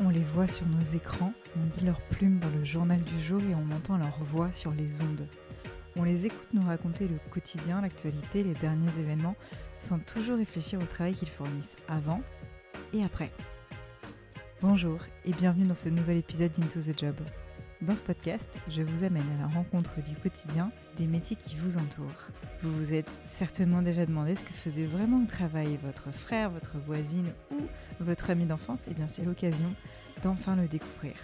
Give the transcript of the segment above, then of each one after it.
on les voit sur nos écrans, on lit leurs plumes dans le journal du jour et on entend leur voix sur les ondes. On les écoute nous raconter le quotidien, l'actualité, les derniers événements, sans toujours réfléchir au travail qu'ils fournissent avant et après. Bonjour et bienvenue dans ce nouvel épisode d'Into the Job. Dans ce podcast, je vous amène à la rencontre du quotidien des métiers qui vous entourent. Vous vous êtes certainement déjà demandé ce que faisait vraiment au travail votre frère, votre voisine ou votre ami d'enfance. Eh bien c'est l'occasion d'enfin le découvrir.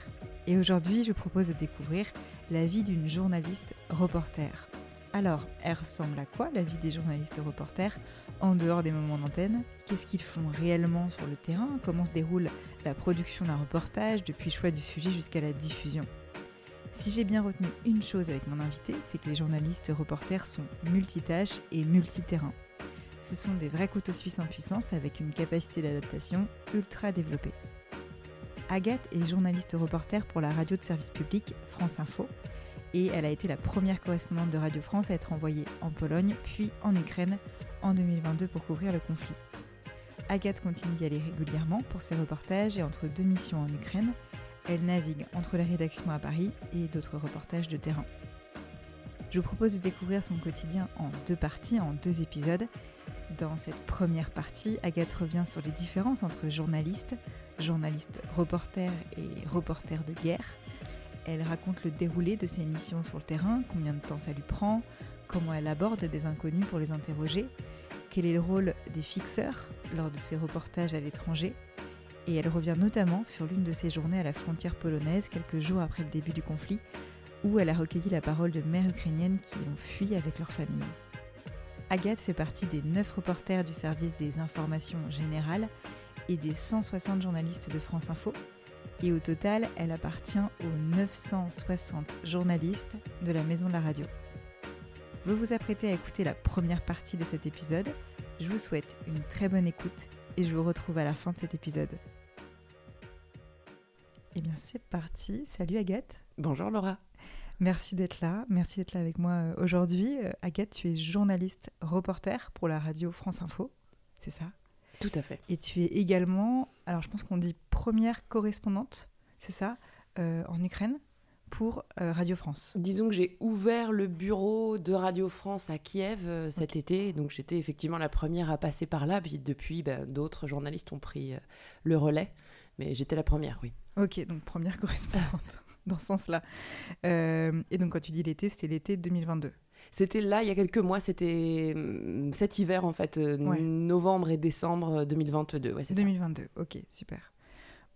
Et aujourd'hui, je propose de découvrir la vie d'une journaliste reporter. Alors, elle ressemble à quoi la vie des journalistes reporters en dehors des moments d'antenne? Qu'est-ce qu'ils font réellement sur le terrain? Comment se déroule la production d'un reportage depuis le choix du sujet jusqu'à la diffusion? Si j'ai bien retenu une chose avec mon invité, c'est que les journalistes reporters sont multitâches et multiterrains. Ce sont des vrais couteaux suisses en puissance avec une capacité d'adaptation ultra développée. Agathe est journaliste reporter pour la radio de service public France Info et elle a été la première correspondante de Radio France à être envoyée en Pologne puis en Ukraine en 2022 pour couvrir le conflit. Agathe continue d'y aller régulièrement pour ses reportages et entre deux missions en Ukraine, elle navigue entre la rédaction à Paris et d'autres reportages de terrain. Je vous propose de découvrir son quotidien en deux parties, en deux épisodes. Dans cette première partie, Agathe revient sur les différences entre journalistes, journalistes reporters et reporters de guerre. Elle raconte le déroulé de ses missions sur le terrain, combien de temps ça lui prend, comment elle aborde des inconnus pour les interroger, quel est le rôle des fixeurs lors de ses reportages à l'étranger, et elle revient notamment sur l'une de ses journées à la frontière polonaise quelques jours après le début du conflit, où elle a recueilli la parole de mères ukrainiennes qui ont fui avec leur famille. Agathe fait partie des 9 reporters du service des informations générales et des 160 journalistes de France Info, et au total, elle appartient aux 960 journalistes de la Maison de la Radio. Vous vous apprêtez à écouter la première partie de cet épisode. Je vous souhaite une très bonne écoute et je vous retrouve à la fin de cet épisode. Eh bien, c'est parti. Salut Agathe. Bonjour Laura. Merci d'être là. Merci d'être là avec moi euh, aujourd'hui. Euh, Agathe, tu es journaliste reporter pour la radio France Info. C'est ça? Tout à fait. Et tu es également, alors je pense qu'on dit première correspondante, c'est ça, euh, en Ukraine pour Radio France. Disons que j'ai ouvert le bureau de Radio France à Kiev cet été, donc j'étais effectivement la première à passer par là, puis depuis, bah, d'autres journalistes ont pris le relais, mais j'étais la première, oui. Ok, donc première correspondante dans ce sens-là. Euh, et donc quand tu dis l'été, c'était l'été 2022 c'était là il y a quelques mois, c'était hum, cet hiver en fait, euh, novembre et décembre 2022. Ouais, 2022, ok, super.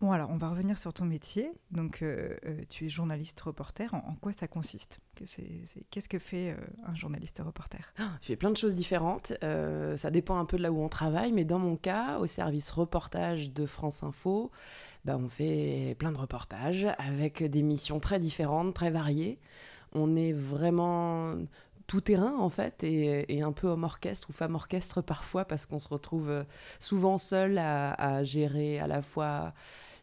Bon, alors, on va revenir sur ton métier. Donc, euh, euh, tu es journaliste reporter. En, quoi ça consiste? Qu'est-ce que fait euh, un journaliste reporter? Ah, Je fais plein de choses différentes. ça dépend un peu de là où on travaille. Mais dans mon cas, au service reportage de France Info, bah, on fait plein de reportages avec des missions très différentes, très variées. On est vraiment tout terrain en fait et, un peu homme orchestre ou femme orchestre parfois parce qu'on se retrouve souvent seul à, gérer à la fois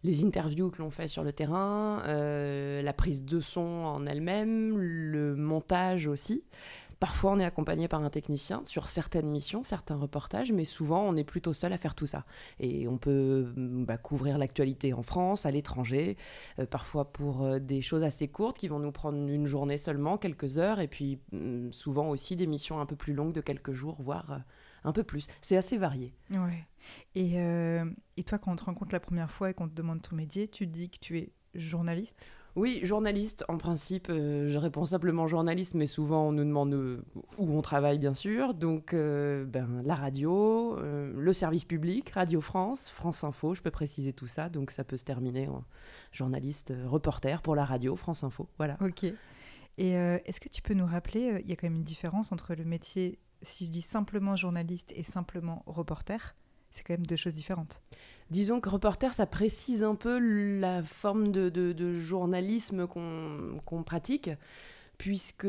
les interviews que l'on fait sur le terrain, euh, la prise de son en elle-même, le montage aussi. Parfois, on est accompagné par un technicien sur certaines missions, certains reportages, mais souvent, on est plutôt seul à faire tout ça. Et on peut bah, couvrir l'actualité en France, à l'étranger, euh, parfois pour euh, des choses assez courtes qui vont nous prendre une journée seulement, quelques heures, et puis mm, souvent aussi des missions un peu plus longues de quelques jours, voire un peu plus. C'est assez varié. Ouais. Et, euh, et, toi, quand on te rencontre la première fois et qu'on te demande ton métier, tu dis que tu es journaliste? Oui, journaliste. En principe, euh, je réponds simplement journaliste, mais souvent on nous demande euh, où on travaille, bien sûr. Donc, ben, la radio, le service public, Radio France, France Info, je peux préciser tout ça. Donc, ça peut se terminer en journaliste, reporter pour la radio, France Info. Voilà. Ok. Et est-ce que tu peux nous rappeler, il y a quand même une différence entre le métier si je dis simplement journaliste et simplement reporter, c'est quand même deux choses différentes. Disons que reporter, ça précise un peu la forme de, journalisme qu'on pratique, puisque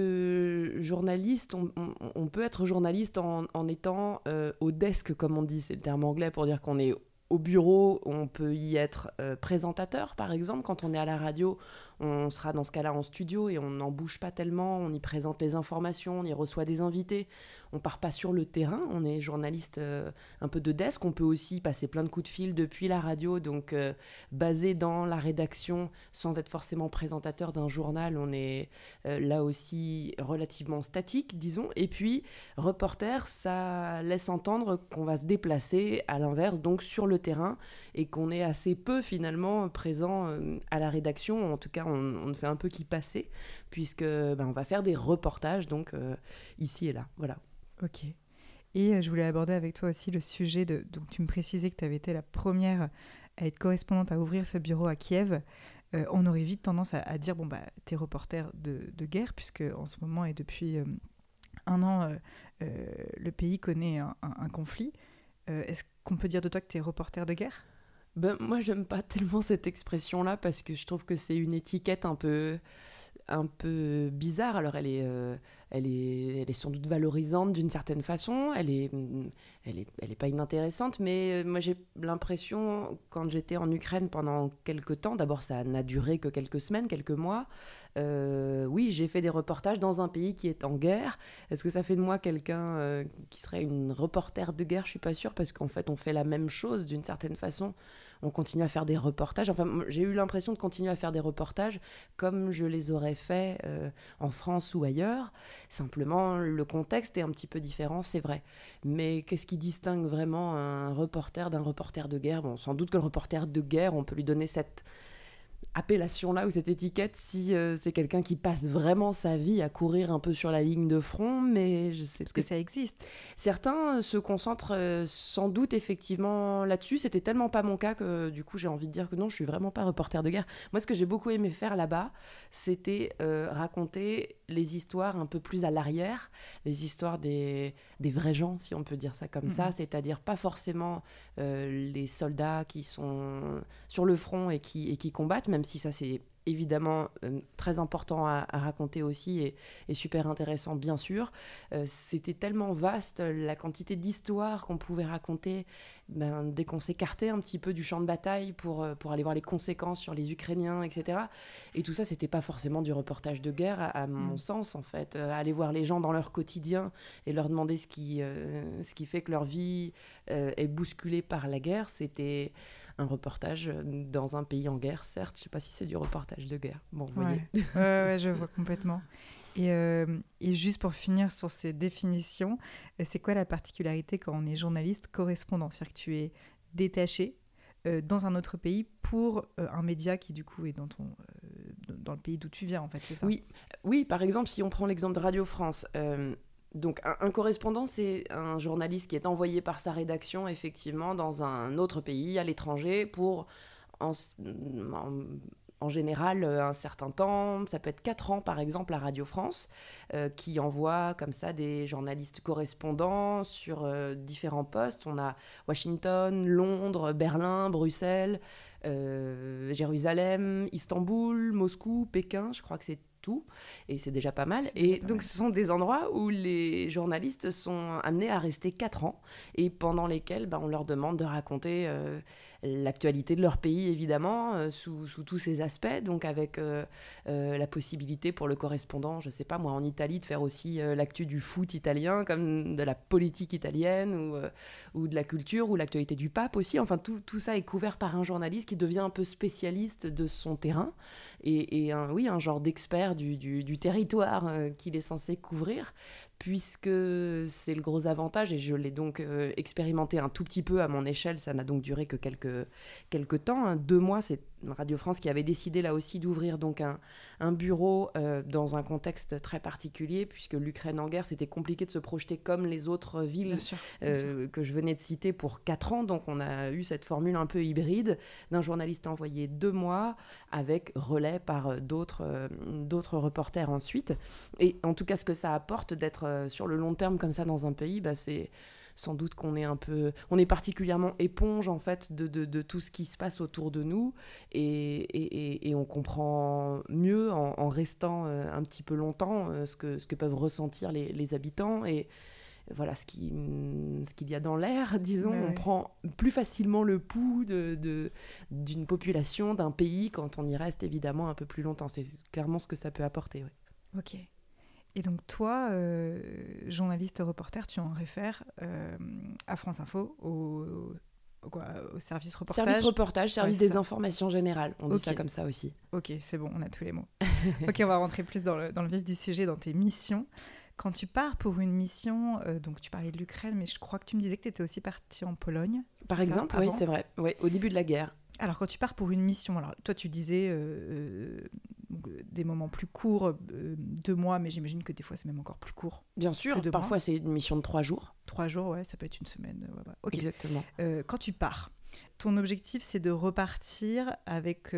journaliste, on, peut être journaliste en, étant euh, au desk, comme on dit, c'est le terme anglais pour dire qu'on est au bureau, on peut y être euh, présentateur, par exemple. Quand on est à la radio, on sera dans ce cas-là en studio et on n'en bouge pas tellement, on y présente les informations, on y reçoit des invités, on part pas sur le terrain, on est journaliste euh, un peu de desk, on peut aussi passer plein de coups de fil depuis la radio, donc euh, basé dans la rédaction sans être forcément présentateur d'un journal, on est euh, là aussi relativement statique, disons, et puis reporter, ça laisse entendre qu'on va se déplacer à l'inverse, donc sur le terrain, et qu'on est assez peu finalement présent à la rédaction, en tout cas on, ne fait un peu qu'y passer, puisque ben, on va faire des reportages donc ici et là, voilà. Ok. Et euh, je voulais aborder avec toi aussi le sujet de. Donc, tu me précisais que tu avais été la première à être correspondante à ouvrir ce bureau à Kiev. Euh, on aurait vite tendance à, dire bon, bah, tu es reporter de, guerre, puisque en ce moment et depuis euh, un an, le pays connaît un, conflit. Est-ce qu'on peut dire de toi que tu es reporter de guerre? Ben, Moi, j'aime pas tellement cette expression-là, parce que je trouve que c'est une étiquette un peu un peu bizarre. Alors elle est, euh, elle est, elle est sans doute valorisante d'une certaine façon. Elle est, elle est, elle est pas inintéressante. Mais euh, moi j'ai l'impression quand j'étais en Ukraine pendant quelques temps, d'abord ça n'a duré que quelques semaines, quelques mois. Euh, oui, j'ai fait des reportages dans un pays qui est en guerre. Est-ce que ça fait de moi quelqu'un qui serait une reporter de guerre? Je suis pas sûre parce qu'en fait on fait la même chose d'une certaine façon on continue à faire des reportages. Enfin, j'ai eu l'impression de continuer à faire des reportages comme je les aurais fait euh, en France ou ailleurs. Simplement, le contexte est un petit peu différent, c'est vrai. Mais qu'est-ce qui distingue vraiment un reporter d'un reporter de guerre? Bon, sans doute que le reporter de guerre, on peut lui donner cette appellation-là ou cette étiquette si euh, c'est quelqu'un qui passe vraiment sa vie à courir un peu sur la ligne de front, mais je sais Parce que, ça existe. Certains se concentrent euh, sans doute effectivement là-dessus. C'était tellement pas mon cas que du coup j'ai envie de dire que non, je suis vraiment pas reporter de guerre. Moi, ce que j'ai beaucoup aimé faire là-bas, c'était euh, raconter les histoires un peu plus à l'arrière, les histoires des, des vrais gens, si on peut dire ça comme ça, mhm. c'est-à-dire pas forcément les soldats qui sont sur le front et qui, et qui combattent, même si ça c'est évidemment euh, très important à, raconter aussi et, super intéressant bien sûr. Euh, c'était tellement vaste la quantité d'histoires qu'on pouvait raconter ben, dès qu'on s'écartait un petit peu du champ de bataille pour, euh, pour aller voir les conséquences sur les Ukrainiens, etc. Et tout ça, c'était pas forcément du reportage de guerre, à, mon mm. sens en fait. aller voir les gens dans leur quotidien et leur demander ce qui, ce qui fait que leur vie est bousculée par la guerre, c'était un reportage euh, dans un pays en guerre, certes. Je ne sais pas si c'est du reportage de guerre. Bon, vous voyez. ouais, je vois complètement. Et, euh, et, juste pour finir sur ces définitions, euh, c'est quoi la particularité quand on est journaliste correspondant? C'est-à-dire que tu es détaché dans un autre pays pour un média qui du coup est dans, ton, dans le pays d'où tu viens en fait, c'est ça? Oui. oui, par exemple si on prend l'exemple de Radio France, donc un, correspondant, c'est un journaliste qui est envoyé par sa rédaction effectivement dans un autre pays, à l'étranger, pour en, général un certain temps, ça peut être 4 ans par exemple à Radio France, euh, qui envoie comme ça des journalistes correspondants sur euh, différents postes. On a Washington, Londres, Berlin, Bruxelles, euh, Jérusalem, Istanbul, Moscou, Pékin, je crois que c'est et c'est déjà pas mal. Et donc, ce sont des endroits où les journalistes sont amenés à rester 4 ans, et pendant lesquels bah, on leur demande de raconter euh, l'actualité de leur pays, évidemment, euh, sous, tous ces aspects, donc avec euh, euh, la possibilité pour le correspondant, je sais pas moi, en Italie, de faire aussi l'actu du foot italien, comme de la politique italienne, ou, ou de la culture, ou l'actualité du pape aussi. Enfin, tout, tout, ça est couvert par un journaliste qui devient un peu spécialiste de son terrain, et, un, oui, un genre d'expert du, du, territoire qu'il est censé couvrir puisque c'est le gros avantage et je l'ai donc euh, expérimenté un tout petit peu à mon échelle. Ça n'a donc duré que quelques, quelques temps. Hein. Deux mois, c'est Radio France qui avait décidé là aussi d'ouvrir donc un, un bureau euh, dans un contexte très particulier, puisque l'Ukraine en guerre, c'était compliqué de se projeter comme les autres villes euh, que je venais de citer pour quatre ans. Donc on a eu cette formule un peu hybride d'un journaliste envoyé deux mois avec relais par d'autres d'autres reporters ensuite. Et en tout cas, ce que ça apporte d'être euh, sur le long terme comme ça dans un pays, bah, c'est sans doute qu'on est un peu, on est particulièrement éponge en fait de, de, tout ce qui se passe autour de nous et, et, et on comprend mieux en, restant euh, un petit peu longtemps euh, ce, que, ce que peuvent ressentir les, les habitants et, voilà ce qui ce qu'il y a dans l'air, disons. on prend plus facilement le pouls de d'une population, d'un pays quand on y reste évidemment un peu plus longtemps. C'est clairement ce que ça peut apporter. Ok. Et donc toi, euh, journaliste reporter, tu en réfères euh, à France Info, au, au, service reportage? Service reportage, service des informations générales, on dit ça comme ça aussi. Ok, c'est bon, on a tous les mots. ok, on va rentrer plus dans le, dans le, vif du sujet, dans tes missions. Quand tu pars pour une mission, euh, donc tu parlais de l'Ukraine, mais je crois que tu me disais que tu étais aussi parti en Pologne. Par exemple, oui, c'est vrai, oui, au début de la guerre. Alors, quand tu pars pour une mission, alors toi, tu disais euh, euh, des moments plus courts, euh, deux mois, mais j'imagine que des fois, c'est même encore plus court. Bien sûr, parfois, c'est une mission de trois jours. Trois jours, ouais, ça peut être une semaine. Exactement. quand tu pars, ton objectif, c'est de repartir avec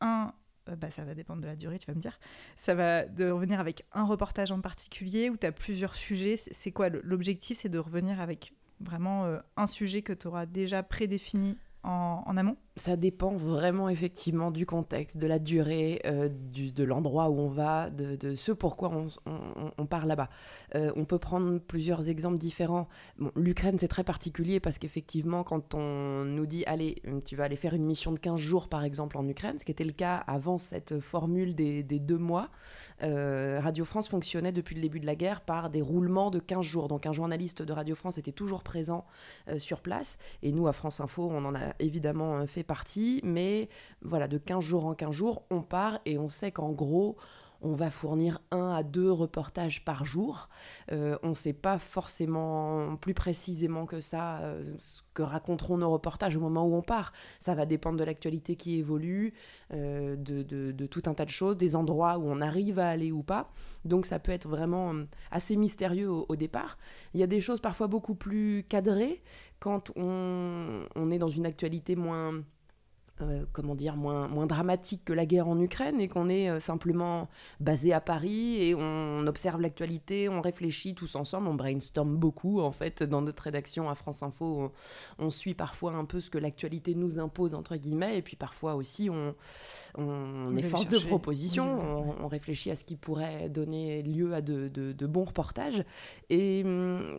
un. Bah, ça va dépendre de la durée, tu vas me dire. Ça va de revenir avec un reportage en particulier où tu as plusieurs sujets. C'est quoi L'objectif, c'est de revenir avec vraiment un sujet que tu auras déjà prédéfini en, amont? Ça dépend vraiment effectivement du contexte, de la durée, euh, du, de l'endroit où on va, de, ce pourquoi on, on, part là-bas. Euh, on peut prendre plusieurs exemples différents. L'Ukraine, c'est très particulier parce qu'effectivement, quand on nous dit, allez, tu vas aller faire une mission de 15 jours, par exemple, en Ukraine, ce qui était le cas avant cette formule des, des deux mois, euh, Radio France fonctionnait depuis le début de la guerre par des roulements de 15 jours. Donc un journaliste de Radio France était toujours présent sur place. Et nous, à France Info, on en a évidemment fait partie, mais voilà, de 15 jours en 15 jours, on part et on sait qu'en gros, on va fournir un à deux reportages par jour. Euh, on ne sait pas forcément plus précisément que ça euh, ce que raconteront nos reportages au moment où on part. Ça va dépendre de l'actualité qui évolue, euh, de, tout un tas de choses, des endroits où on arrive à aller ou pas. Donc ça peut être vraiment assez mystérieux au, départ. Il y a des choses parfois beaucoup plus cadrées quand on, on est dans une actualité moins euh, comment dire, moins, moins dramatique que la guerre en Ukraine et qu'on est euh, simplement basé à Paris et on observe l'actualité, on réfléchit tous ensemble, on brainstorm beaucoup en fait dans notre rédaction à France Info. On, suit parfois un peu ce que l'actualité nous impose entre guillemets et puis parfois aussi on, on est force de proposition, on, réfléchit à ce qui pourrait donner lieu à de, de, bons reportages et,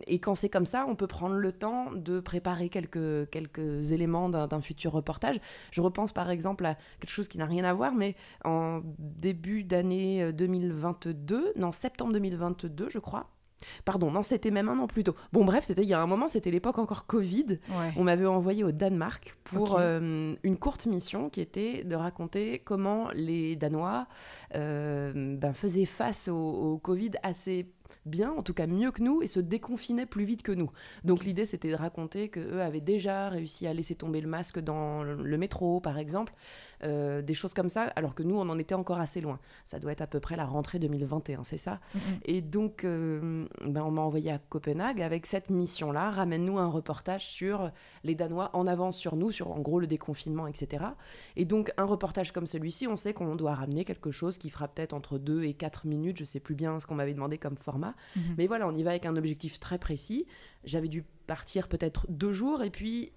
et quand c'est comme ça, on peut prendre le temps de préparer quelques, quelques éléments d'un futur reportage. Je pense par exemple à quelque chose qui n'a rien à voir, mais en début d'année 2022, euh, non, septembre 2022, je crois, Pardon, non, c'était même un an plus tôt. Bon, bref, c'était il y a un moment, c'était l'époque encore Covid. On m'avait envoyé au Danemark pour euh, une courte mission qui était de raconter comment les Danois euh, ben, faisaient face au, au, Covid assez bien, en tout cas mieux que nous, et se déconfinaient plus vite que nous. Donc l'idée, c'était de raconter qu'eux avaient déjà réussi à laisser tomber le masque dans le métro, par exemple, euh, des choses comme ça, alors que nous, on en était encore assez loin. Ça doit être à peu près la rentrée 2021, c'est ça? Et donc, euh, ben, on m'a envoyé à Copenhague avec cette mission-là, ramène-nous un reportage sur les Danois en avance sur nous, sur en gros le déconfinement, etc. Et donc, un reportage comme celui-ci, on sait qu'on doit ramener quelque chose qui fera peut-être entre 2 et 4 minutes, je sais plus bien ce qu'on m'avait demandé comme format. Mhm. Mais voilà, on y va avec un objectif très précis. J'avais dû partir peut-être deux jours et puis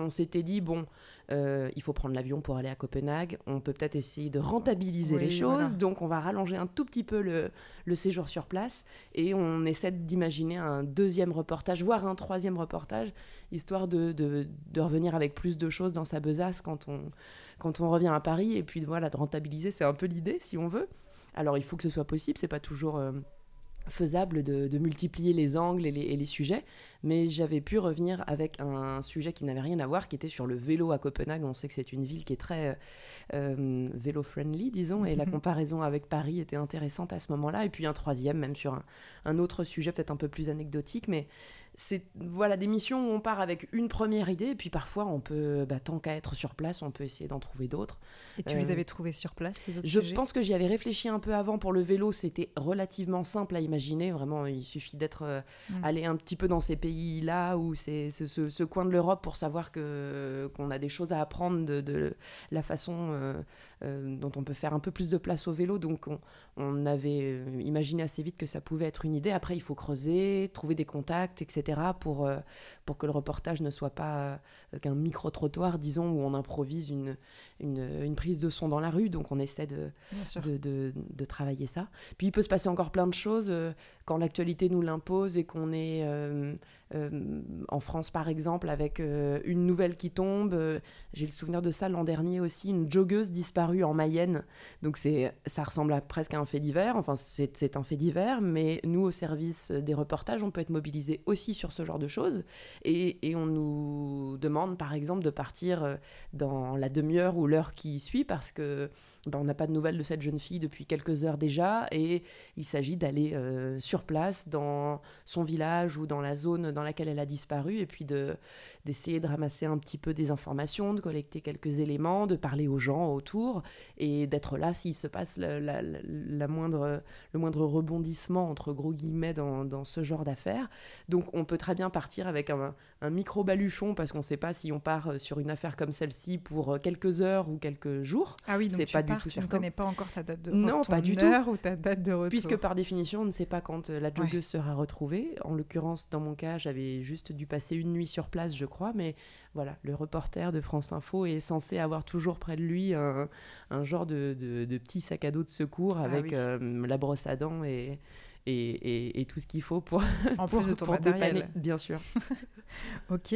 on s'était dit, bon, euh, il faut prendre l'avion pour aller à Copenhague, on peut peut-être essayer de rentabiliser les choses, donc on va rallonger un tout petit peu le, séjour sur place et on essaie d'imaginer un deuxième reportage, voire un troisième reportage, histoire de, de, revenir avec plus de choses dans sa besace quand on, quand on revient à Paris, et puis voilà, de rentabiliser, c'est un peu l'idée, si on veut. Alors il faut que ce soit possible, c'est pas toujours... Euh, faisable de, multiplier les angles et les, sujets, mais j'avais pu revenir avec un sujet qui n'avait rien à voir, qui était sur le vélo à Copenhague. On sait que c'est une ville qui est très euh, vélo-friendly, disons, et la comparaison avec Paris était intéressante à ce moment-là. Et puis un troisième, même sur un, un autre sujet peut-être un peu plus anecdotique, mais c'est voilà des missions où on part avec une première idée et puis parfois on peut bah, tant qu'à être sur place on peut essayer d'en trouver d'autres et tu les euh, avais trouvés sur place ces autres je pense que j'y avais réfléchi un peu avant pour le vélo c'était relativement simple à imaginer vraiment il suffit d'être euh, mm. allé un petit peu dans ces pays là ou c'est ce, coin de l'Europe pour savoir que qu'on a des choses à apprendre de, la façon euh, dont on peut faire un peu plus de place au vélo. Donc on, avait imaginé assez vite que ça pouvait être une idée. Après, il faut creuser, trouver des contacts, etc. pour, pour que le reportage ne soit pas qu'un micro-trottoir, disons, où on improvise une, une, prise de son dans la rue. Donc on essaie de, de, de, travailler ça. Puis il peut se passer encore plein de choses quand l'actualité nous l'impose et qu'on est euh, en France, par exemple, avec euh, une nouvelle qui tombe. Euh, j'ai le souvenir de ça l'an dernier aussi, une joggeuse disparue en Mayenne. Donc ça ressemble à presque à un fait divers. Enfin, c'est, un fait divers, mais nous, au service des reportages, on peut être mobilisé aussi sur ce genre de choses. Et on nous demande, par exemple, de partir dans la demi-heure ou l'heure qui suit parce que ben, on n'a pas de nouvelles de cette jeune fille depuis quelques heures déjà, et il s'agit d'aller euh, sur place dans son village ou dans la zone dans laquelle elle a disparu, et puis de, d'essayer de ramasser un petit peu des informations, de collecter quelques éléments, de parler aux gens autour, et d'être là s'il se passe la, moindre, le moindre rebondissement, entre gros guillemets, dans, dans ce genre d'affaires. Donc on peut très bien partir avec un, un micro-baluchon, parce qu'on ne sait pas si on part sur une affaire comme celle-ci pour quelques heures ou quelques jours. Ah oui, donc c'est pas tu ne connais pas encore ta date de retour. Non, pas du tout. ou ta date de retour. Puisque par définition, on ne sait pas quand euh, la joggeuse sera retrouvée. En l'occurrence, dans mon cas, j'avais juste dû passer une nuit sur place, je crois. Mais voilà, le reporter de France Info est censé avoir toujours près de lui un, genre de, petit sac à dos de secours ah avec euh, la brosse à dents et, et, tout ce qu'il faut pour, en plus de ton matériel. bien sûr. ok,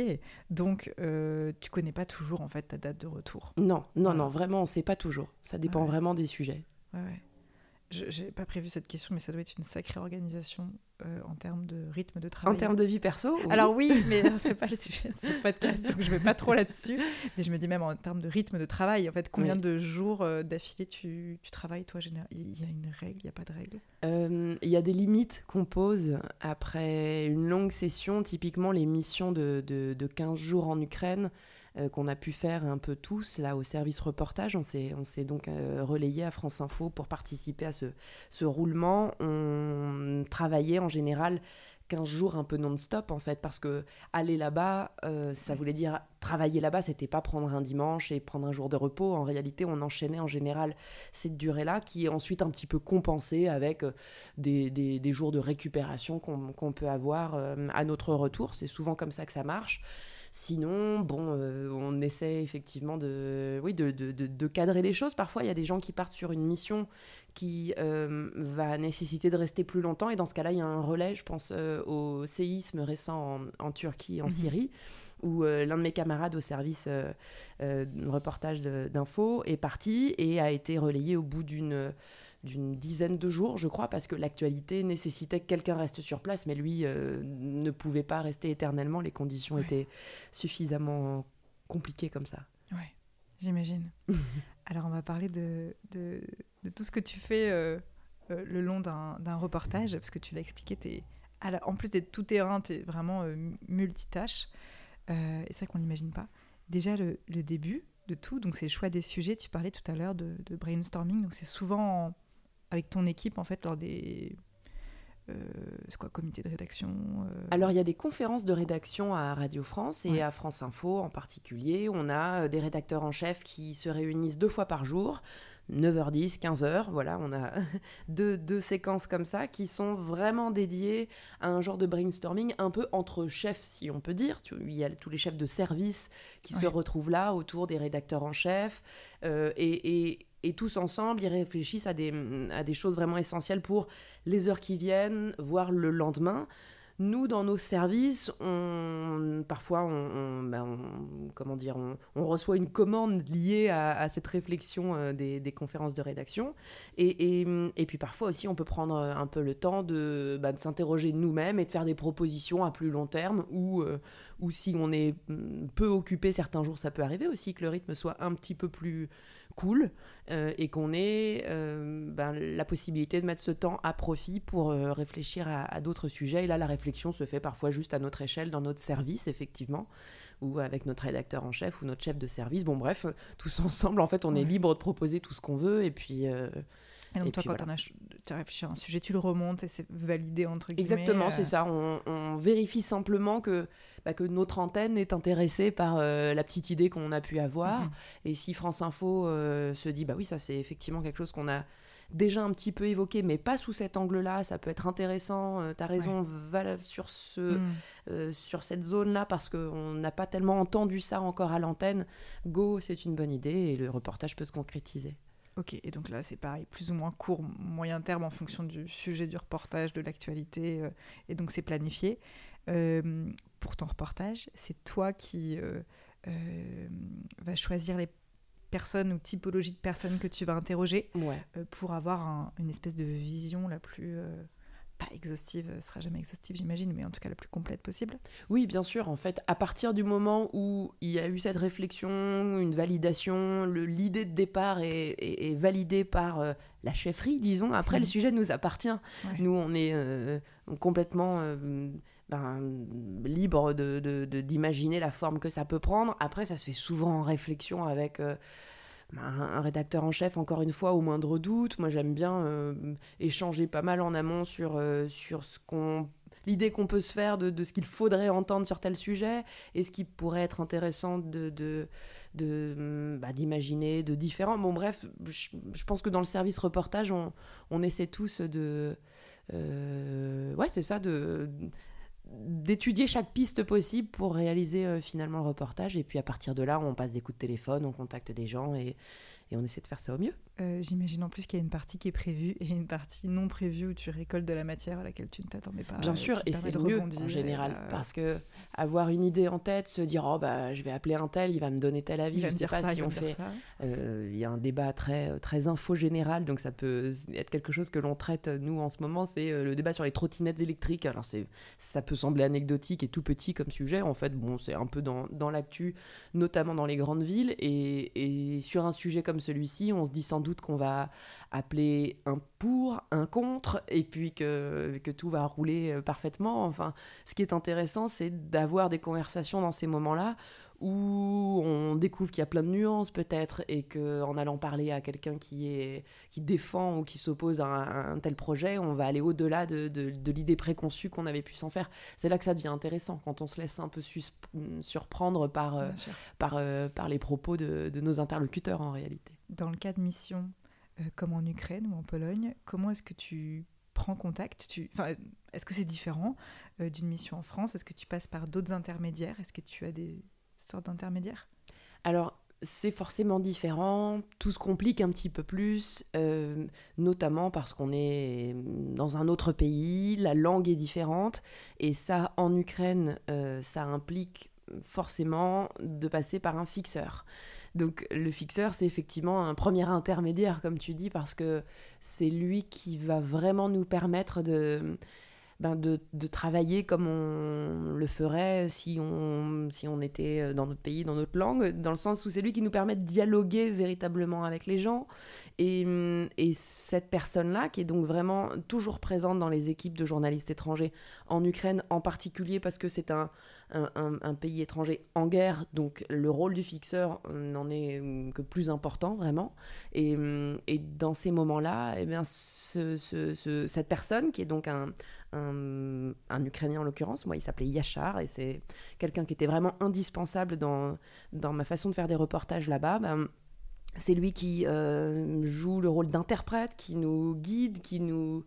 donc euh, tu connais pas toujours en fait ta date de retour? Non, non, non, vraiment, on sait pas toujours. Ça dépend vraiment des sujets. Ouais, ouais. Je n'ai pas prévu cette question, mais ça doit être une sacrée organisation euh, en termes de rythme de travail. En termes de vie perso Alors oui, mais c'est pas le sujet de ce podcast, donc je vais pas trop là-dessus. Mais je me dis même en termes de rythme de travail, en fait, combien de jours euh, d'affilée tu, tu, travailles, toi Il y a une règle, il n'y a pas de règle? Euh, Il y a des limites qu'on pose après une longue session, typiquement les missions de, de, de 15 jours en Ukraine. Euh, qu'on a pu faire un peu tous là au service reportage. On s'est, on s'est donc euh, relayé à France Info pour participer à ce, ce roulement. On travaillait en général 15 jours un peu non-stop en fait parce que aller là-bas euh, ça voulait dire travailler là-bas c'était pas prendre un dimanche et prendre un jour de repos en réalité on enchaînait en général cette durée-là qui est ensuite un petit peu compensée avec des, des, jours de récupération qu'on, qu'on peut avoir à notre retour c'est souvent comme ça que ça marche Sinon, bon, euh, on essaie effectivement de, oui, de, de, de, cadrer les choses. Parfois, il y a des gens qui partent sur une mission qui euh, va nécessiter de rester plus longtemps. Et dans ce cas-là, il y a un relais, je pense, euh, au séisme récent en, Turquie, en mhm. Syrie où l'un de mes camarades au service reportage d'info est parti et a été relayé au bout d'une d'une dizaine de jours, je crois, parce que l'actualité nécessitait que quelqu'un reste sur place, mais lui euh, ne pouvait pas rester éternellement. Les conditions étaient suffisamment compliquées comme ça. Ouais, j'imagine. Alors, on va parler de, de, tout ce que tu fais euh, euh, le long d'un reportage, parce que tu l'as expliqué, es, en plus d'être tout terrain, tu es vraiment multitâche. et c'est vrai qu'on n'imagine pas. Déjà, le, début de tout, donc c'est le choix des sujets. Tu parlais tout à l'heure de, de, brainstorming, donc c'est souvent avec ton équipe en fait lors des euh, c'est quoi, comité de rédaction euh Alors, il y a des conférences de rédaction à Radio France et à France Info en particulier. On a euh, des rédacteurs en chef qui se réunissent deux fois par jour, 9h10, 15h. Voilà, on a deux, deux, séquences comme ça qui sont vraiment dédiées à un genre de brainstorming un peu entre chefs, si on peut dire. Il y a tous les chefs de service qui se retrouvent là autour des rédacteurs en chef. et, et et tous ensemble, ils réfléchissent à des, à des choses vraiment essentielles pour les heures qui viennent, voire le lendemain. Nous, dans nos services, on, parfois, on, ben, comment dire, on, reçoit une commande liée à, cette réflexion euh, des, des, conférences de rédaction. Et, et, et, puis parfois aussi, on peut prendre un peu le temps de, ben, de s'interroger nous-mêmes et de faire des propositions à plus long terme, ou, euh, ou si on est mm, peu occupé certains jours, ça peut arriver aussi que le rythme soit un petit peu plus cool euh, et qu'on ait euh, ben, la possibilité de mettre ce temps à profit pour euh, réfléchir à, d'autres sujets. Et là, la réflexion se fait parfois juste à notre échelle, dans notre service, effectivement, ou avec notre rédacteur en chef ou notre chef de service. Bon, bref, tous ensemble, en fait, on est libre de proposer tout ce qu'on veut et puis, Et donc, toi, quand tu as réfléchi à un sujet, tu le remontes et c'est validé entre guillemets. Exactement, c'est ça. On, vérifie simplement que, bah, que notre antenne est intéressée par la petite idée qu'on a pu avoir. Mhm. Et si France Info se dit, bah oui, ça c'est effectivement quelque chose qu'on a déjà un petit peu évoqué, mais pas sous cet angle-là. Ça peut être intéressant. Euh, tu as raison, va sur, ce, mm. euh, sur cette zone-là parce qu'on n'a pas tellement entendu ça encore à l'antenne. Go, c'est une bonne idée et le reportage peut se concrétiser. Ok, et donc là c'est pareil, plus ou moins court, moyen terme en fonction du sujet du reportage, de l'actualité, euh, et donc c'est planifié. pour ton reportage, c'est toi qui vas choisir les personnes ou typologie de personnes que tu vas interroger euh, pour avoir une espèce de vision la plus euh, pas exhaustive, ce sera jamais exhaustive j'imagine, mais en tout cas la plus complète possible. Oui, bien sûr. En fait, à partir du moment où il y a eu cette réflexion, une validation, l'idée de départ est, validée par euh, la chefferie, disons. Après, le mhm. sujet nous appartient. Nous, on est complètement ben, libre d'imaginer de, de, la forme que ça peut prendre. Après, ça se fait souvent en réflexion avec euh, un, rédacteur en chef, encore une fois, au moindre doute. Moi, j'aime bien euh, échanger pas mal en amont sur, euh, sur ce qu'on l'idée qu'on peut se faire de, ce qu'il faudrait entendre sur tel sujet et ce qui pourrait être intéressant de, de, de bah, d'imaginer de différents. Bon, bref, je, pense que dans le service reportage, on, on essaie tous de. ouais, c'est ça, de d'étudier chaque piste possible pour réaliser euh, finalement le reportage. Et puis à partir de là, on passe des coups de téléphone, on contacte des gens et, et on essaie de faire ça au mieux. Euh, j'imagine en plus qu'il y a une partie qui est prévue et une partie non prévue où tu récoltes de la matière à laquelle tu ne t'attendais pas. Bien sûr, et c'est mieux en général euh, parce que avoir une idée en tête, se dire oh bah je vais appeler un tel, il va me donner tel avis, je ne sais pas si on fait. Euh, il y a un débat très très info général, donc ça peut être quelque chose que l'on traite nous en ce moment, c'est le débat sur les trottinettes électriques. Alors c'est ça peut sembler anecdotique et tout petit comme sujet, en fait bon c'est un peu dans, dans l'actu, notamment dans les grandes villes et, et sur un sujet comme celui-ci, on se dit sans doute qu'on va appeler un pour, un contre, et puis que, que tout va rouler euh, parfaitement. Enfin, ce qui est intéressant, c'est d'avoir des conversations dans ces moments-là où on découvre qu'il y a plein de nuances peut-être et qu'en allant parler à quelqu'un qui, est, qui défend ou qui s'oppose à, un tel projet, on va aller au-delà de, de, l'idée préconçue qu'on avait pu s'en faire. C'est là que ça devient intéressant, quand on se laisse un peu surprendre par, euh, par, euh, par les propos de, de nos interlocuteurs en réalité. Dans le cas de mission euh, comme en Ukraine ou en Pologne, comment est-ce que tu prends contact? Enfin, Est-ce que c'est différent euh, d'une mission en France? Est-ce que tu passes par d'autres intermédiaires? Est-ce que tu as des sortes d'intermédiaires? Alors, c'est forcément différent, tout se complique un petit peu plus, euh, notamment parce qu'on est dans un autre pays, la langue est différente, et ça, en Ukraine, ça implique forcément de passer par un fixeur. Donc le fixeur, c'est effectivement un premier intermédiaire, comme tu dis, parce que c'est lui qui va vraiment nous permettre de, ben de, de, travailler comme on le ferait si on, si on était dans notre pays, dans notre langue, dans le sens où c'est lui qui nous permet de dialoguer véritablement avec les gens. Et, et cette personne-là, qui est donc vraiment toujours présente dans les équipes de journalistes étrangers en Ukraine en particulier, parce que c'est un, un, pays étranger en guerre, donc le rôle du fixeur n'en est que plus important vraiment. Et, et dans ces moments-là, eh ce, ce, cette personne, qui est donc un, un, Ukrainien en l'occurrence, moi il s'appelait Yachar, et c'est quelqu'un qui était vraiment indispensable dans, dans ma façon de faire des reportages là-bas. Ben, c'est lui qui euh, joue le rôle d'interprète, qui nous guide, qui nous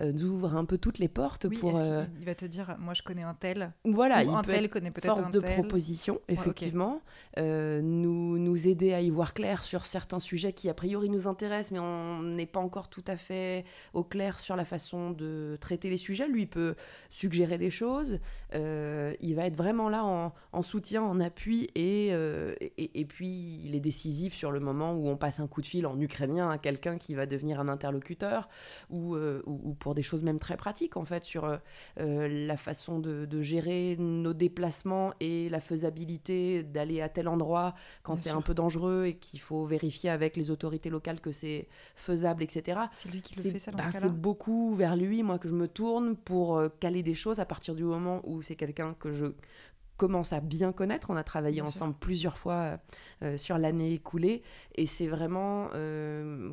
euh, ouvre un peu toutes les portes pour. Euh, il, va te dire, moi je connais un tel? Voilà, il un tel connaît peut-être force de proposition, effectivement, nous nous aider à y voir clair sur certains sujets qui a priori nous intéressent, mais on n'est pas encore tout à fait au clair sur la façon de traiter les sujets. Lui peut suggérer des choses. il va être vraiment là en, en soutien, en appui, et, et, et puis il est décisif sur le moment où on passe un coup de fil en ukrainien à quelqu'un qui va devenir un interlocuteur, ou, euh, ou, pour des choses même très pratiques, en fait, sur euh, euh, la façon de, gérer nos déplacements et la faisabilité d'aller à tel endroit quand c'est un peu dangereux et qu'il faut vérifier avec les autorités locales que c'est faisable, etc. C'est lui qui le fait, ça, dans bah, C'est beaucoup vers lui, moi, que je me tourne pour caler des choses à partir du moment où c'est quelqu'un que je commence à bien connaître. On a travaillé ensemble plusieurs fois sur l'année écoulée. Et c'est vraiment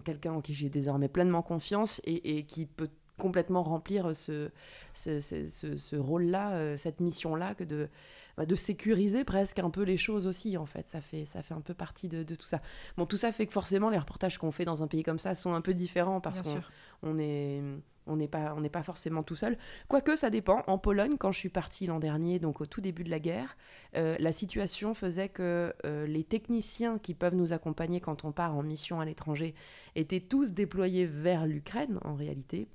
quelqu'un en qui j'ai désormais pleinement confiance et, et qui peut complètement remplir ce, ce, ce, rôle-là, cette mission-là, que de, bah, de sécuriser presque un peu les choses aussi, en fait. Ça fait, ça fait un peu partie de, tout ça. Bon, tout ça fait que forcément, les reportages qu'on fait dans un pays comme ça sont un peu différents parce qu'on on est on n'est pas, on pas forcément tout seul. Quoique, ça dépend. En Pologne, quand je suis partie l'an dernier, donc au tout début de la guerre, euh, la situation faisait que euh, les techniciens qui peuvent nous accompagner quand on part en mission à l'étranger étaient tous déployés vers l'Ukraine, en réalité.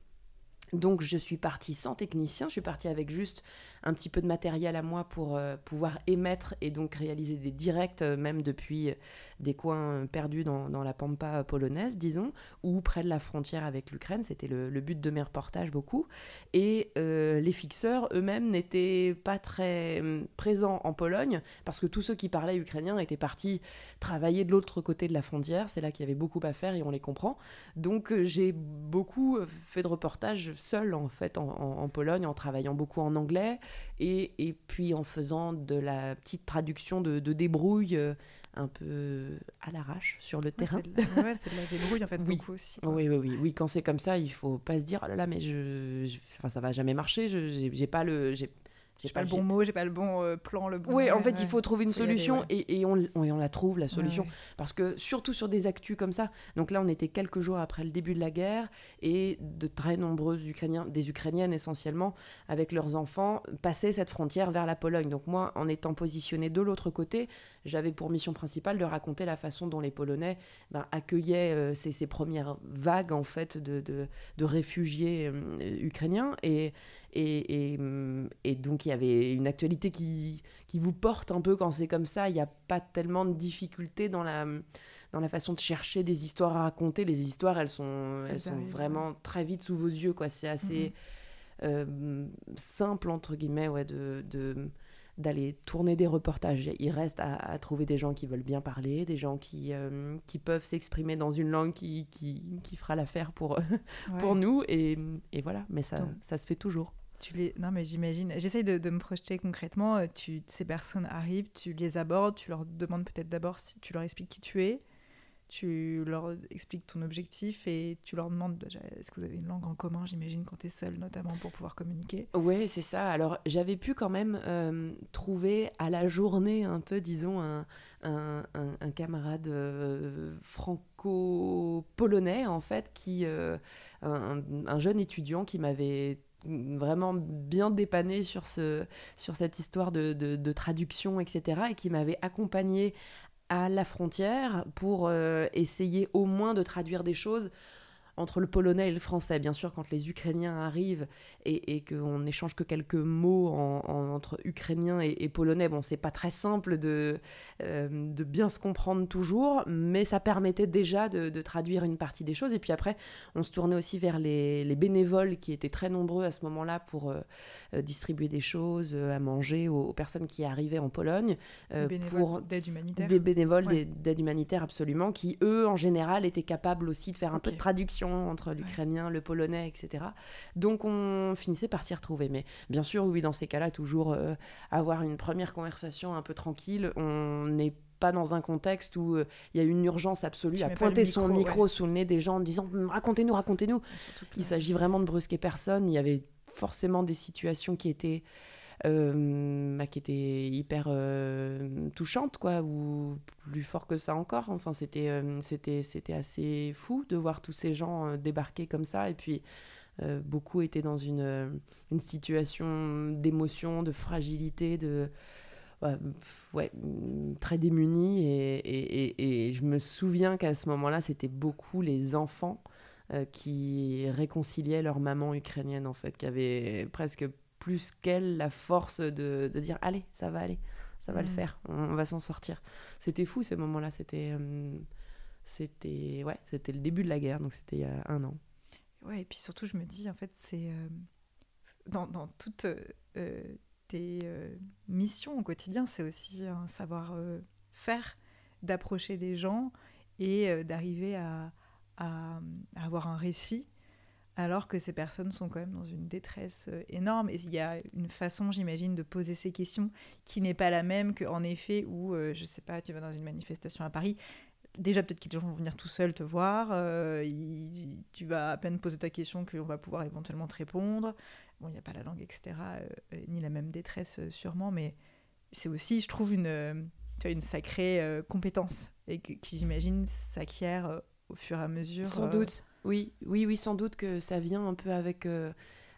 Donc je suis partie sans technicien, je suis partie avec juste un petit peu de matériel à moi pour euh, pouvoir émettre et donc réaliser des directs, euh, même depuis euh, des coins perdus dans, la pampa polonaise, disons, ou près de la frontière avec l'Ukraine. C'était le, but de mes reportages beaucoup. Et les fixeurs eux-mêmes n'étaient pas très présents en Pologne parce que tous ceux qui parlaient ukrainien étaient partis travailler de l'autre côté de la frontière. C'est là qu'il y avait beaucoup à faire et on les comprend. Donc j'ai beaucoup fait de reportages seul en fait en Pologne en travaillant beaucoup en anglais et, et, puis en faisant de la petite traduction de, de débrouille euh, un peu à l'arrache sur le terrain. Ouais, c'est de, la débrouille en fait, oui. beaucoup aussi. Oui, oui, oui, oui. Quand c'est comme ça, il faut pas se dire, oh là là, mais je, je... Enfin, ça va jamais marcher, je j'ai pas le... J'ai pas, le bon mot, j'ai pas le bon euh, plan, le bon. Oui, en fait, il faut trouver une solution et, et, on, on, la trouve la solution parce que surtout sur des actus comme ça. Donc là, on était quelques jours après le début de la guerre et de très nombreux Ukrainiens, des Ukrainiennes essentiellement, avec leurs enfants, passaient cette frontière vers la Pologne. Donc moi, en étant positionnée de l'autre côté, j'avais pour mission principale de raconter la façon dont les Polonais ben, accueillaient euh, ces, ces, premières vagues en fait de, de, de réfugiés euh, ukrainiens et et, et, donc il y avait une actualité qui, qui vous porte un peu quand c'est comme ça. Il n'y a pas tellement de difficultés dans la, dans la façon de chercher des histoires à raconter. Les histoires, elles sont, elles, sont vraiment très vite sous vos yeux. quoi. C'est assez mhm. euh, simple, entre guillemets, ouais, de, de d'aller tourner des reportages. Il reste à, trouver des gens qui veulent bien parler, des gens qui, euh, qui peuvent s'exprimer dans une langue qui, qui, qui fera l'affaire pour, pour nous. Et, et voilà, mais ça, ça se fait toujours. Tu. Non, mais j'imagine. J'essaye de, me projeter concrètement. Euh. Ces personnes arrivent, tu les abordes, tu leur demandes peut-être d'abord si tu leur expliques qui tu es, tu leur expliques ton objectif et tu leur demandes est-ce que vous avez une langue en commun, j'imagine, quand tu es seul, notamment pour pouvoir communiquer? Oui, c'est ça. Alors, j'avais pu quand même euh, trouver à la journée, un peu, disons, un, un, camarade euh, franco-polonais, en fait, qui. un, jeune étudiant qui m'avait vraiment bien dépanné sur, ce, sur cette histoire de, de, traduction, etc., et qui m'avait accompagné à la frontière pour euh, essayer au moins de traduire des choses entre le polonais et le français. Bien sûr, quand les Ukrainiens arrivent et, et qu'on n'échange que quelques mots entre Ukrainiens et, polonais, bon, c'est pas très simple de, euh, de bien se comprendre toujours, mais ça permettait déjà de, traduire une partie des choses. Et puis après, on se tournait aussi vers les, bénévoles qui étaient très nombreux à ce moment-là pour euh, euh, distribuer des choses à manger aux, personnes qui arrivaient en Pologne. pour d'aide humanitaire. Des bénévoles d'aide humanitaire, absolument, qui eux, en général, étaient capables aussi de faire un peu de traduction entre l'ukrainien, le polonais, etc. Donc on finissait par s'y retrouver. Mais bien sûr, oui, dans ces cas-là, toujours euh, avoir une première conversation un peu tranquille. On n'est pas dans un contexte où euh, il y a une urgence absolue à pointer son micro sous le nez des gens en disant racontez-nous, racontez-nous. Il s'agit vraiment de brusquer personne. Il y avait forcément des situations qui étaient euh, bah, qui était hyper euh, touchante, quoi, ou plus fort que ça encore. Enfin, c'était euh, c'était c'était assez fou de voir tous ces gens débarquer comme ça, et puis beaucoup étaient dans une, une situation d'émotion, de fragilité, de ouais, très démunis. Et, et, et, je me souviens qu'à ce moment-là, c'était beaucoup les enfants qui réconciliaient leur maman ukrainienne, en fait, qui avaient presque plus qu'elle la force de, de, dire allez, ça va aller, ça va le mm. faire, on, va s'en sortir. C'était fou ces moments-là, c'était euh, c'était ouais, c'était le début de la guerre, donc c'était il y a un an. Ouais, et puis surtout je me dis en fait c'est euh, dans, dans, toutes euh, tes missions au quotidien, c'est aussi un savoir faire, d'approcher des gens et d'arriver à, à, avoir un récit alors que ces personnes sont quand même dans une détresse euh, énorme. Et il y a une façon, j'imagine, de poser ces questions qui n'est pas la même qu'en effet où, euh, je sais pas, tu vas dans une manifestation à Paris. Déjà, peut-être que les gens vont venir tout seuls te voir. Euh, tu vas à peine poser ta question qu'on va pouvoir éventuellement te répondre. Bon, il n'y a pas la langue, etc., ni la même détresse sûrement, mais c'est aussi, je trouve, une, tu une sacrée compétence et qui, j'imagine, s'acquiert au fur et à mesure. Sans doute. Oui, oui, oui, sans doute que ça vient un peu avec, euh,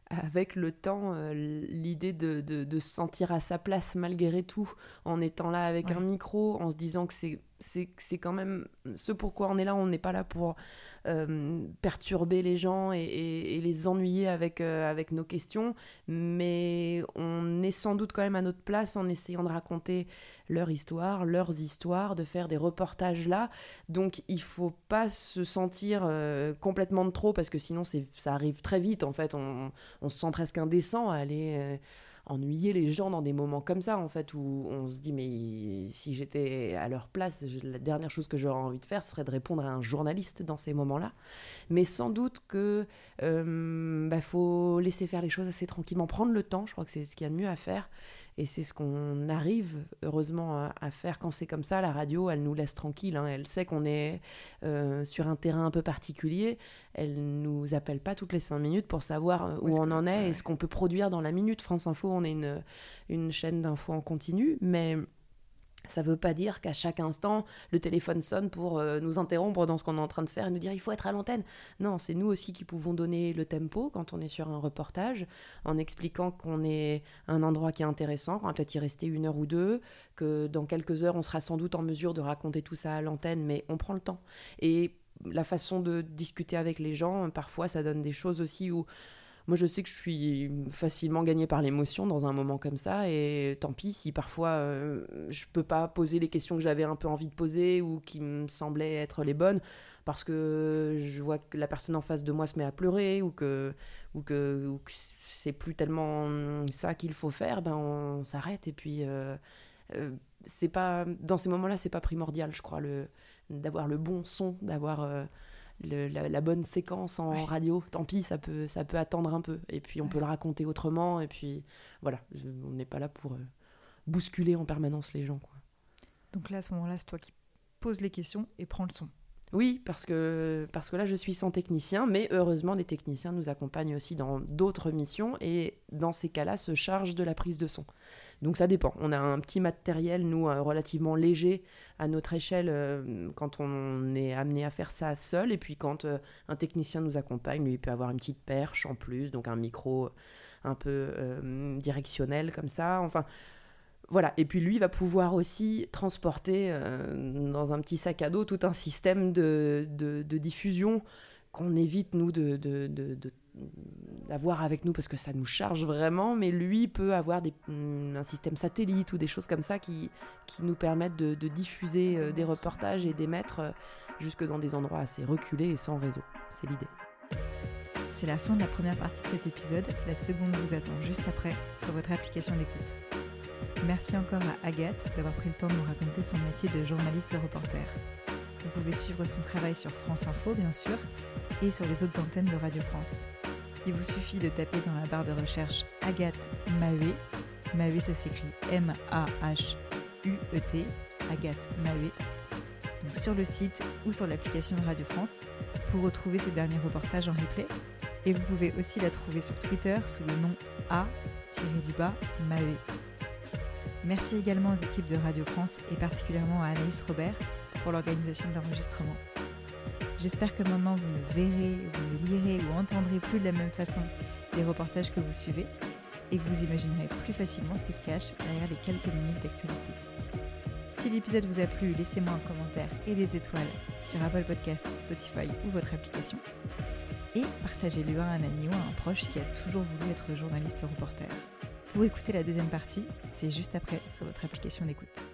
avec le temps, euh, l'idée de, de, se sentir à sa place malgré tout, en étant là avec un micro, en se disant que c'est c'est quand même ce pourquoi on est là. On n'est pas là pour euh, perturber les gens et, les ennuyer avec, euh, avec nos questions, mais on est sans doute quand même à notre place en essayant de raconter leur histoire, leurs histoires, de faire des reportages là. Donc il faut pas se sentir euh, complètement de trop parce que sinon ça arrive très vite en fait. On, on se sent presque indécent à aller ennuyer les gens dans des moments comme ça, en fait, où on se dit, mais si j'étais à leur place, la dernière chose que j'aurais envie de faire, serait de répondre à un journaliste dans ces moments-là. Mais sans doute que euh, bah, faut laisser faire les choses assez tranquillement, prendre le temps, je crois que c'est ce qu'il y a de mieux à faire. Et c'est ce qu'on arrive heureusement à, faire quand c'est comme ça. La radio, elle nous laisse tranquille. Hein. Elle sait qu'on est euh, sur un terrain un peu particulier. Elle nous appelle pas toutes les cinq minutes pour savoir euh, où, on en est et ce qu'on peut produire dans la minute. France Info, on est une, une chaîne d'infos en continu, mais ça ne veut pas dire qu'à chaque instant, le téléphone sonne pour euh, nous interrompre dans ce qu'on est en train de faire et nous dire il faut être à l'antenne. Non, c'est nous aussi qui pouvons donner le tempo quand on est sur un reportage, en expliquant qu'on est un endroit qui est intéressant, qu'on va peut-être y rester une heure ou deux, que dans quelques heures, on sera sans doute en mesure de raconter tout ça à l'antenne, mais on prend le temps. Et la façon de discuter avec les gens, parfois, ça donne des choses aussi où moi, je sais que je suis facilement gagnée par l'émotion dans un moment comme ça, et tant pis si parfois euh, je peux pas poser les questions que j'avais un peu envie de poser ou qui me semblaient être les bonnes, parce que je vois que la personne en face de moi se met à pleurer ou que, ou que, c'est plus tellement ça qu'il faut faire, ben on s'arrête et puis euh, euh, c'est pas dans ces moments-là c'est pas primordial, je crois, le d'avoir le bon son, d'avoir la, bonne séquence en radio. Tant pis, ça peut, ça peut attendre un peu. Et puis on peut le raconter autrement. Et puis voilà, on n'est pas là pour euh, bousculer en permanence les gens. Quoi. Donc là, à ce moment-là, c'est toi qui poses les questions et prends le son. Oui, parce que, parce que là, je suis sans technicien, mais heureusement, des techniciens nous accompagnent aussi dans d'autres missions et dans ces cas-là, se chargent de la prise de son. Donc ça dépend. On a un petit matériel, nous, euh, relativement léger à notre échelle euh, quand on est amené à faire ça seul. Et puis quand euh, un technicien nous accompagne, lui, il peut avoir une petite perche en plus, donc un micro un peu directionnel comme ça. Enfin, voilà. Et puis lui va pouvoir aussi transporter dans un petit sac à dos tout un système de, de, diffusion qu'on évite, nous, de, de, d'avoir avec nous parce que ça nous charge vraiment, mais lui peut avoir mm, un système satellite ou des choses comme ça qui, nous permettent de, diffuser euh, des reportages et d'émettre euh, jusque dans des endroits assez reculés et sans réseau. C'est l'idée. C'est la fin de la première partie de cet épisode. La seconde vous attend juste après sur votre application d'écoute. Merci encore à Agathe d'avoir pris le temps de nous raconter son métier de journaliste reporter. Vous pouvez suivre son travail sur France Info, bien sûr, et sur les autres antennes de Radio France. Il vous suffit de taper dans la barre de recherche Agathe Maheué. Maheué, ça s'écrit M-A-H-U-E-T. Agathe Maheué. Donc sur le site ou sur l'application Radio France pour retrouver ses derniers reportages en replay. Et vous pouvez aussi la trouver sur Twitter sous le nom Maheué. Merci également aux équipes de Radio France et particulièrement à Anaïs Robert pour l'organisation de l'enregistrement. J'espère que maintenant vous me verrez, vous me lirez ou entendrez plus de la même façon les reportages que vous suivez et que vous imaginerez plus facilement ce qui se cache derrière les quelques minutes d'actualité. Si l'épisode vous a plu, laissez-moi un commentaire et des étoiles sur Apple Podcast, Spotify ou votre application. Et partagez-le à un ami ou à un proche qui a toujours voulu être journaliste reporter. Pour écouter la deuxième partie, c'est juste après sur votre application d'écoute.